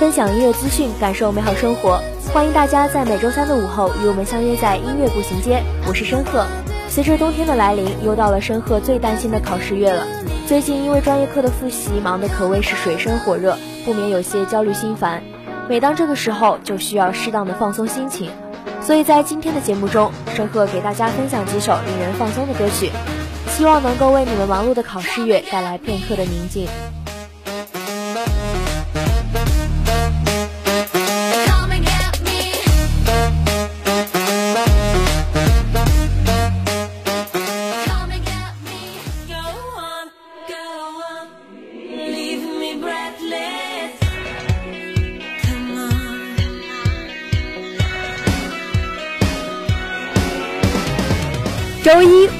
分享音乐资讯，感受美好生活。欢迎大家在每周三的午后与我们相约在音乐步行街。我是申鹤。随着冬天的来临，又到了申鹤最担心的考试月了。最近因为专业课的复习忙得可谓是水深火热，不免有些焦虑心烦。每当这个时候，就需要适当的放松心情。所以在今天的节目中，申鹤给大家分享几首令人放松的歌曲，希望能够为你们忙碌的考试月带来片刻的宁静。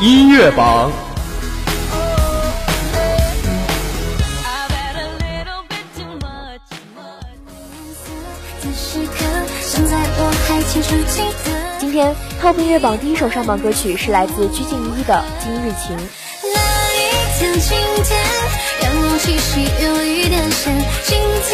音乐榜。I've had a little bit too much. 此时刻，现在我还清楚记得。今天 Top 音乐榜第一首上榜歌曲是来自鞠婧祎的《今日情》。那一天晴天，阳光气息有一点咸，今天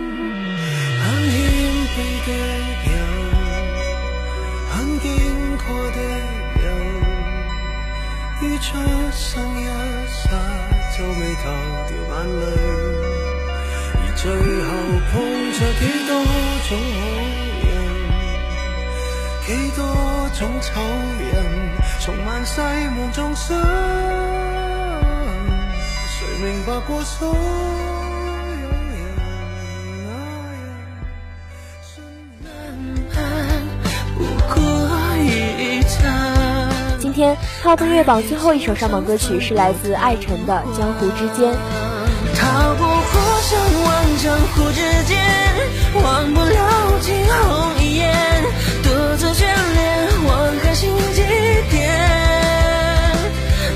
以后掉眼泪而最后碰着几多种好人几多种丑人从万世望众生谁明白过所天 Top 乐榜最后一首上榜歌曲是来自艾辰的《江湖之间》。踏过火山万江湖之间，忘不了惊鸿一眼，独自眷恋，望海心几点，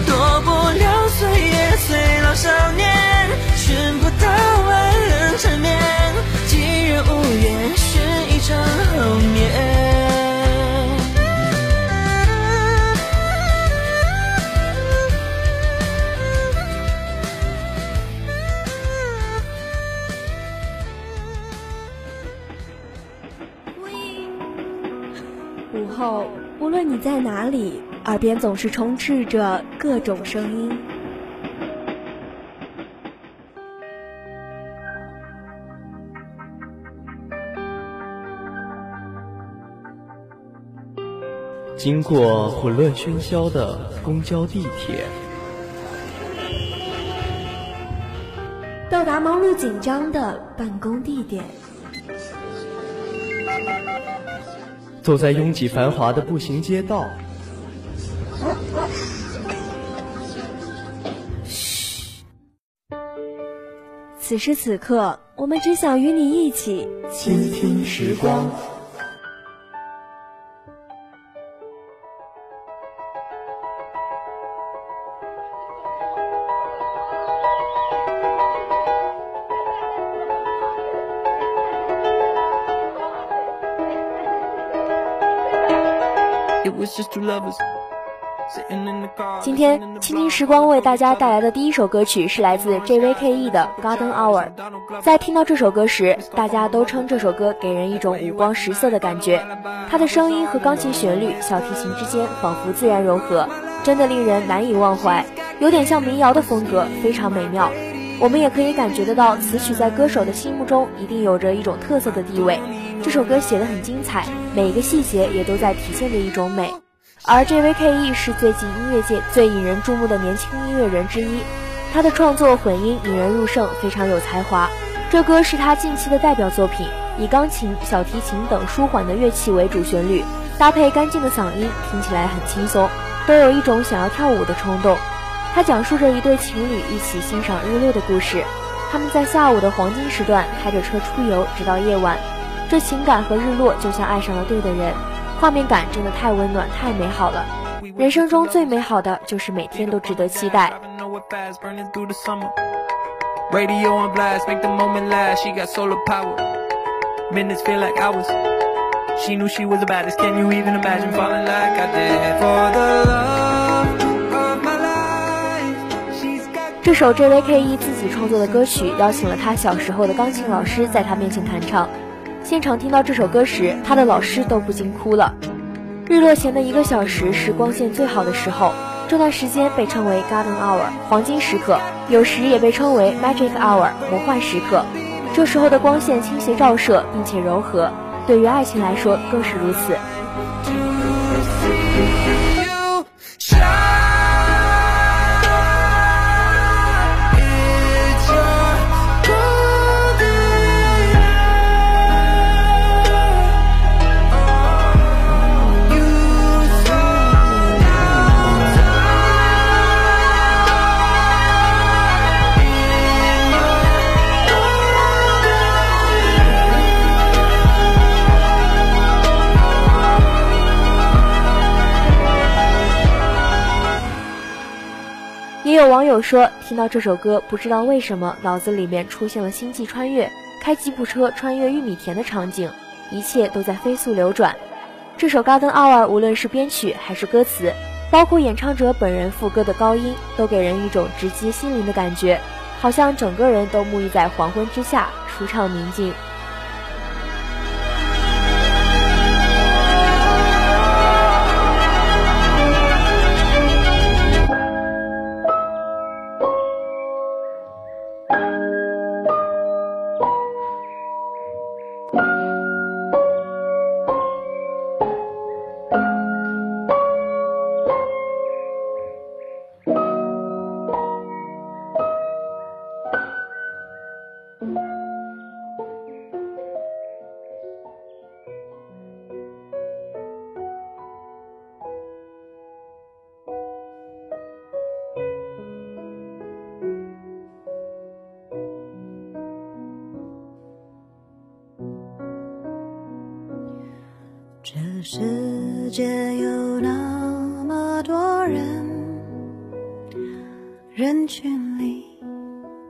躲不了岁月催老少年，里，耳边总是充斥着各种声音。经过混乱喧嚣的公交、地铁，到达忙碌紧张的办公地点，走在拥挤繁华的步行街道，此时此刻，我们只想与你一起倾听时光。It was just two lovers 今天，倾听时光为大家带来的第一首歌曲是来自 JVKE 的《Garden Hour》。在听到这首歌时，大家都称这首歌给人一种五光十色的感觉。它的声音和钢琴旋律、小提琴之间仿佛自然融合，真的令人难以忘怀。有点像民谣的风格，非常美妙。我们也可以感觉得到，此曲在歌手的心目中一定有着一种特色的地位。这首歌写得很精彩，每一个细节也都在体现着一种美。而 JVKE 是最近音乐界最引人注目的年轻音乐人之一，他的创作混音引人入胜，非常有才华。这歌是他近期的代表作品，以钢琴、小提琴等舒缓的乐器为主旋律，搭配干净的嗓音，听起来很轻松，都有一种想要跳舞的冲动。他讲述着一对情侣一起欣赏日落的故事，他们在下午的黄金时段开着车出游，直到夜晚。这情感和日落就像爱上了对的人，画面感真的太温暖、太美好了。人生中最美好的就是每天都值得期待。Radio on blast, make the moment last. She got solar power. Minutes feel like hours. She knew she was the baddest. Can you even imagine falling like I did? For the love of my life, she's got. 这首 JVKE 自己创作的歌曲，邀请了他小时候的钢琴老师在他面前弹唱。现场听到这首歌时，他的老师都不禁哭了。日落前的一个小时是光线最好的时候，这段时间被称为 Garden Hour 黄金时刻，有时也被称为 Magic Hour 魔幻时刻。这时候的光线倾斜照射，并且柔和，对于爱情来说更是如此。有网友说，听到这首歌，不知道为什么脑子里面出现了星际穿越，开吉普车穿越玉米田的场景，一切都在飞速流转。这首《Garden Hour》无论是编曲还是歌词，包括演唱者本人副歌的高音，都给人一种直击心灵的感觉，好像整个人都沐浴在黄昏之下，舒畅宁静。世界有那么多人，人群里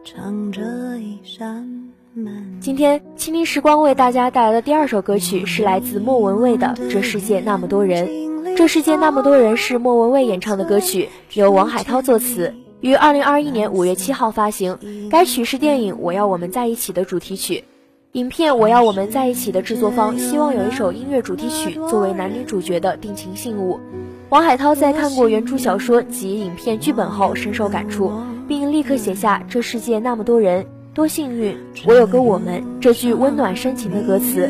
藏着一扇门。今天，倾听时光为大家带来的第二首歌曲是来自莫文蔚的《这世界那么多人》。这世界那么多人是莫文蔚演唱的歌曲，由王海涛作词，于二零二一年五月七号发行。该曲是电影《我要我们在一起》的主题曲。影片《我要我们在一起》的制作方希望有一首音乐主题曲作为男女主角的定情信物。王海涛在看过原著小说及影片剧本后深受感触，并立刻写下“这世界那么多人，多幸运，我有个我们”这句温暖深情的歌词。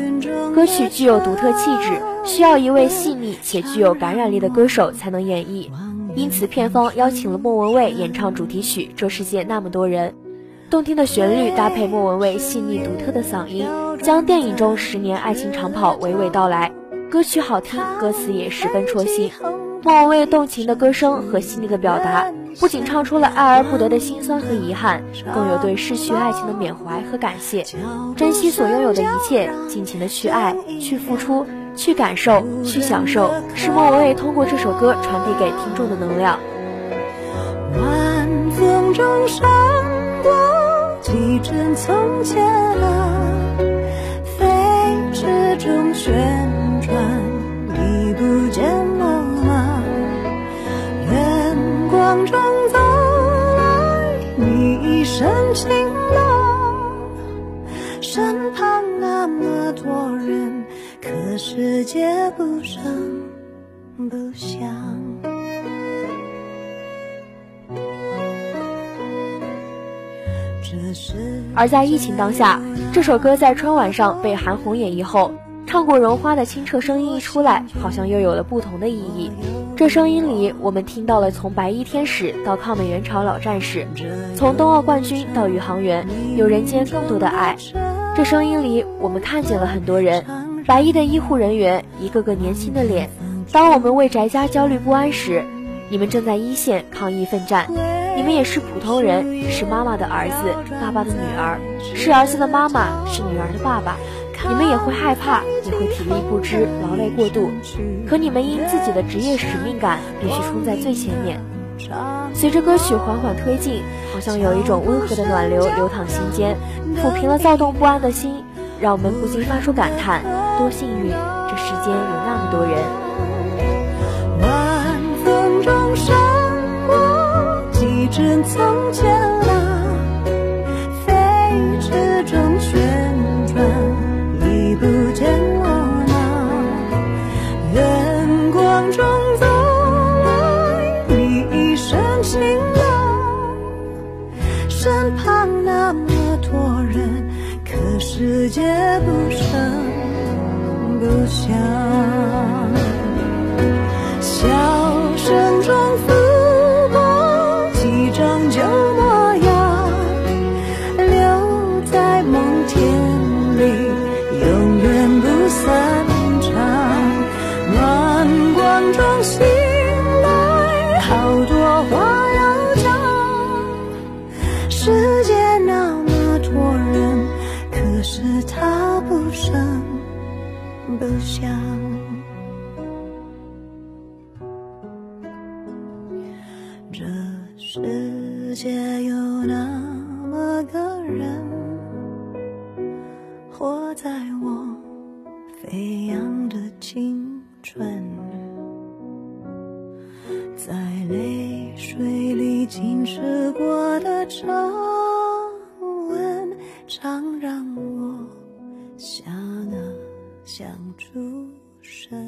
歌曲具有独特气质，需要一位细腻且具有感染力的歌手才能演绎，因此片方邀请了莫文蔚演唱主题曲《这世界那么多人》。动听的旋律搭配莫文蔚细腻独特的嗓音，将电影中十年爱情长跑娓娓道来。歌曲好听，歌词也十分戳心。莫文蔚动情的歌声和细腻的表达，不仅唱出了爱而不得的辛酸和遗憾，更有对逝去爱情的缅怀和感谢。珍惜所拥有的一切，尽情的去爱，去付出，去感受，去享受，是莫文蔚通过这首歌传递给听众的能量。晚风中闪过几帧从前啊，飞驰中旋转，你不见了吗？远光中走来，你一身晴朗，身旁那么多人，可世界不声不响。而在疫情当下，这首歌在春晚上被韩红演绎后，唱过《绒花》的清澈声音一出来，好像又有了不同的意义。这声音里，我们听到了从白衣天使到抗美援朝老战士，从冬奥冠军到宇航员，有人间更多的爱。这声音里，我们看见了很多人，白衣的医护人员，一个个年轻的脸。当我们为宅家焦虑不安时，你们正在一线抗疫奋战。你们也是普通人，是妈妈的儿子，爸爸的女儿，是儿子的妈妈，是女儿的爸爸。你们也会害怕，也会体力不支、劳累过度，可你们因自己的职业使命感，必须冲在最前面。随着歌曲缓缓推进，好像有一种温和的暖流流淌心间，抚平了躁动不安的心，让我们不禁发出感叹：多幸运，这世间有那么多人。从前。人，活在我飞扬的青春，在泪水里浸湿过的皱纹，常让我想啊想出神。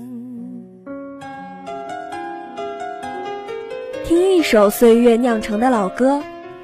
听一首岁月酿成的老歌，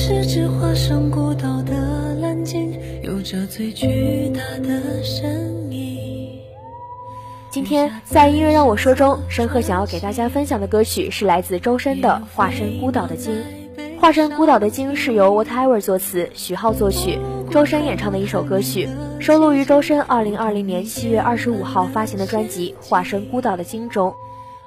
是只化身孤岛的蓝鲸，有着最巨大的声音。今天在音乐让我说中，申鹤想要给大家分享的歌曲是来自周深的《化身孤岛的鲸》。《化身孤岛的鲸》是由 Whatever 作词，徐浩作曲，周深演唱的一首歌曲。收录于周深2020年7月25号发行的专辑《化身孤岛的鲸》中。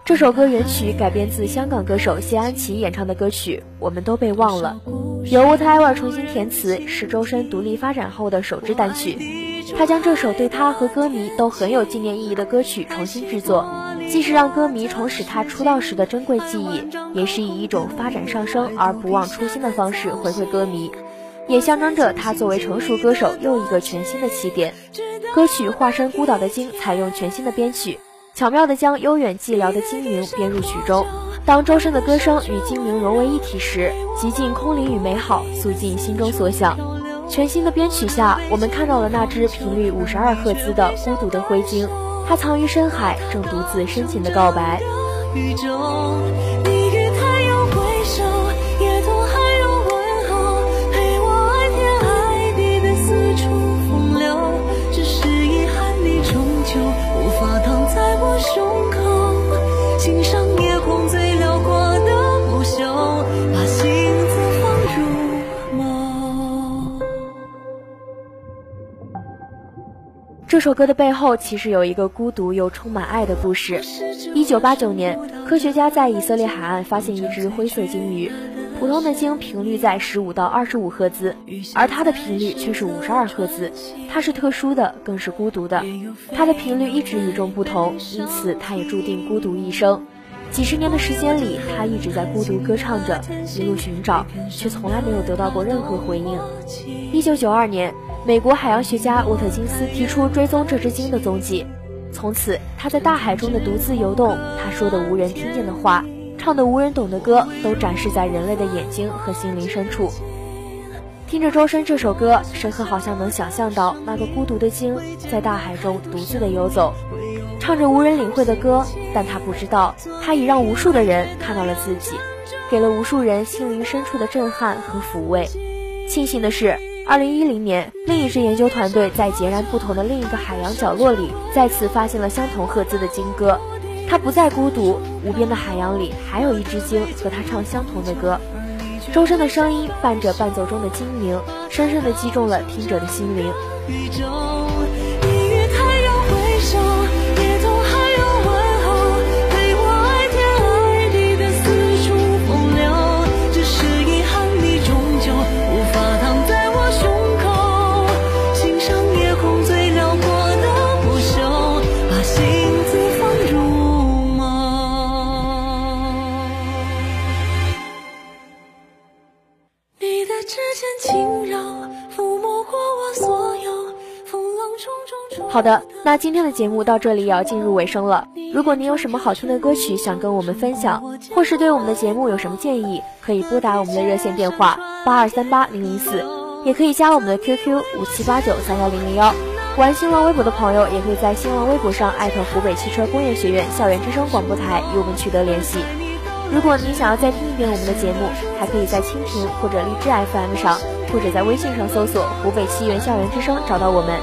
这首歌原曲改编自香港歌手谢安琪演唱的歌曲《我们都被忘了》，由 Walter 重新填词，是周深独立发展后的首支单曲。他将这首对他和歌迷都很有纪念意义的歌曲重新制作，既是让歌迷重拾他出道时的珍贵记忆，也是以一种发展上升而不忘初心的方式回馈歌迷，也象征着他作为成熟歌手又一个全新的起点。歌曲《化身孤岛的鲸》采用全新的编曲。巧妙地将悠远寂寥的鲸鸣编入曲中。当周深的歌声与精灵融为一体时，极尽空灵与美好，诉尽心中所想。全新的编曲下，我们看到了那只频率五十二赫兹的孤独的灰鲸，它藏于深海，正独自深情的告白。这首歌的背后其实有一个孤独又充满爱的故事。一九八九年，科学家在以色列海岸发现一只灰色鲸鱼，普通的鲸频率在十五到二十五赫兹，而它的频率却是五十二赫兹。它是特殊的，更是孤独的。它的频率一直与众不同，因此它也注定孤独一生。几十年的时间里，它一直在孤独歌唱着，一路寻找，却从来没有得到过任何回应。一九九二年。美国海洋学家沃特金斯提出追踪这只鲸的踪迹，从此他在大海中的独自游动，他说的无人听见的话，唱的无人懂的歌，都展示在人类的眼睛和心灵深处。听着周深这首歌，申鹤好像能想象到那个孤独的鲸在大海中独自的游走，唱着无人领会的歌，但他不知道，他已让无数的人看到了自己，给了无数人心灵深处的震撼和抚慰。庆幸的是。二零一零年，另一支研究团队在截然不同的另一个海洋角落里，再次发现了相同赫兹的鲸歌。它不再孤独，无边的海洋里还有一只鲸和它唱相同的歌。周深的声音伴着伴奏中的精明，深深地击中了听者的心灵。好的，那今天的节目到这里也要进入尾声了。如果您有什么好听的歌曲想跟我们分享，或是对我们的节目有什么建议，可以拨打我们的热线电话八二三八零零四，也可以加我们的 QQ 五七八九三幺零零幺。玩新浪微博的朋友，也可以在新浪微博上艾特湖北汽车工业学院校园之声广播台与我们取得联系。如果您想要再听一遍我们的节目，还可以在蜻蜓或者荔枝 FM 上，或者在微信上搜索湖北汽院校园之声找到我们。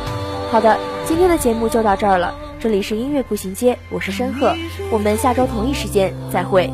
好的。今天的节目就到这儿了，这里是音乐步行街，我是申鹤，我们下周同一时间再会。